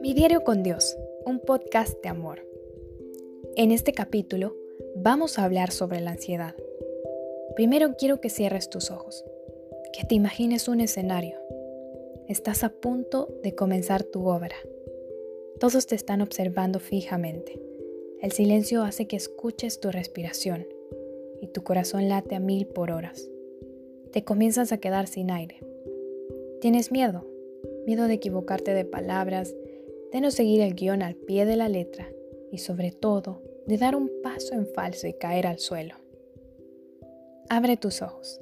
Mi diario con Dios, un podcast de amor. En este capítulo vamos a hablar sobre la ansiedad. Primero quiero que cierres tus ojos, que te imagines un escenario. Estás a punto de comenzar tu obra. Todos te están observando fijamente. El silencio hace que escuches tu respiración y tu corazón late a mil por horas. Te comienzas a quedar sin aire. Tienes miedo, miedo de equivocarte de palabras, de no seguir el guion al pie de la letra y sobre todo de dar un paso en falso y caer al suelo. Abre tus ojos.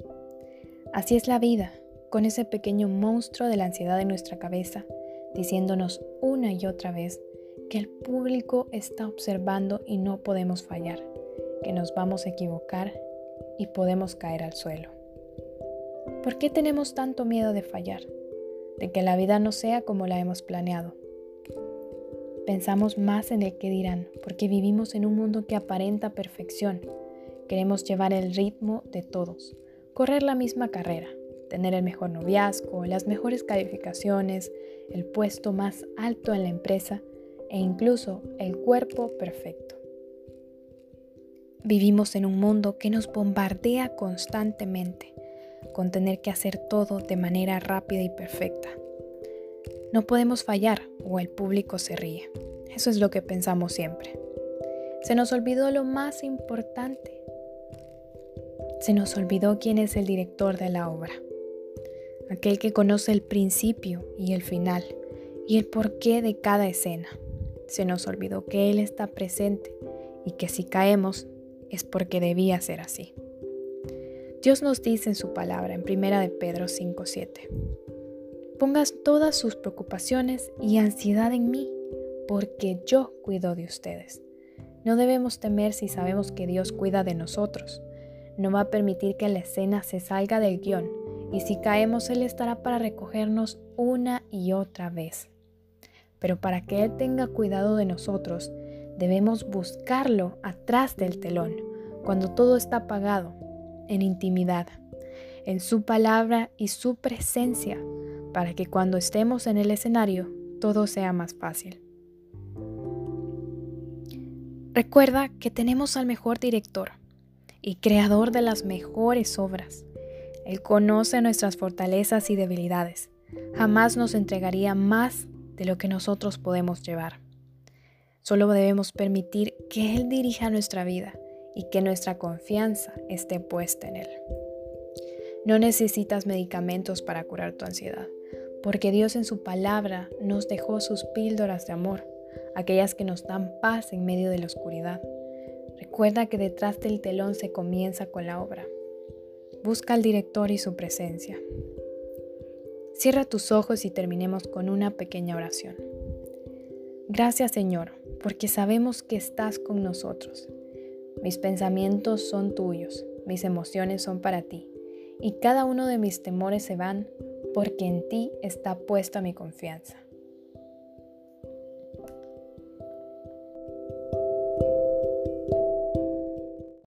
Así es la vida, con ese pequeño monstruo de la ansiedad en nuestra cabeza, diciéndonos una y otra vez que el público está observando y no podemos fallar que nos vamos a equivocar y podemos caer al suelo. ¿Por qué tenemos tanto miedo de fallar? De que la vida no sea como la hemos planeado. Pensamos más en el que dirán, porque vivimos en un mundo que aparenta perfección. Queremos llevar el ritmo de todos, correr la misma carrera, tener el mejor noviazgo, las mejores calificaciones, el puesto más alto en la empresa e incluso el cuerpo perfecto. Vivimos en un mundo que nos bombardea constantemente con tener que hacer todo de manera rápida y perfecta. No podemos fallar o el público se ríe. Eso es lo que pensamos siempre. Se nos olvidó lo más importante. Se nos olvidó quién es el director de la obra. Aquel que conoce el principio y el final y el porqué de cada escena. Se nos olvidó que Él está presente y que si caemos es porque debía ser así. Dios nos dice en su palabra en 1 de Pedro 5:7, pongas todas sus preocupaciones y ansiedad en mí, porque yo cuido de ustedes. No debemos temer si sabemos que Dios cuida de nosotros. No va a permitir que la escena se salga del guion y si caemos Él estará para recogernos una y otra vez. Pero para que Él tenga cuidado de nosotros, Debemos buscarlo atrás del telón, cuando todo está apagado, en intimidad, en su palabra y su presencia, para que cuando estemos en el escenario todo sea más fácil. Recuerda que tenemos al mejor director y creador de las mejores obras. Él conoce nuestras fortalezas y debilidades. Jamás nos entregaría más de lo que nosotros podemos llevar. Solo debemos permitir que Él dirija nuestra vida y que nuestra confianza esté puesta en Él. No necesitas medicamentos para curar tu ansiedad, porque Dios en su palabra nos dejó sus píldoras de amor, aquellas que nos dan paz en medio de la oscuridad. Recuerda que detrás del telón se comienza con la obra. Busca al director y su presencia. Cierra tus ojos y terminemos con una pequeña oración. Gracias Señor porque sabemos que estás con nosotros. Mis pensamientos son tuyos, mis emociones son para ti, y cada uno de mis temores se van porque en ti está puesta mi confianza.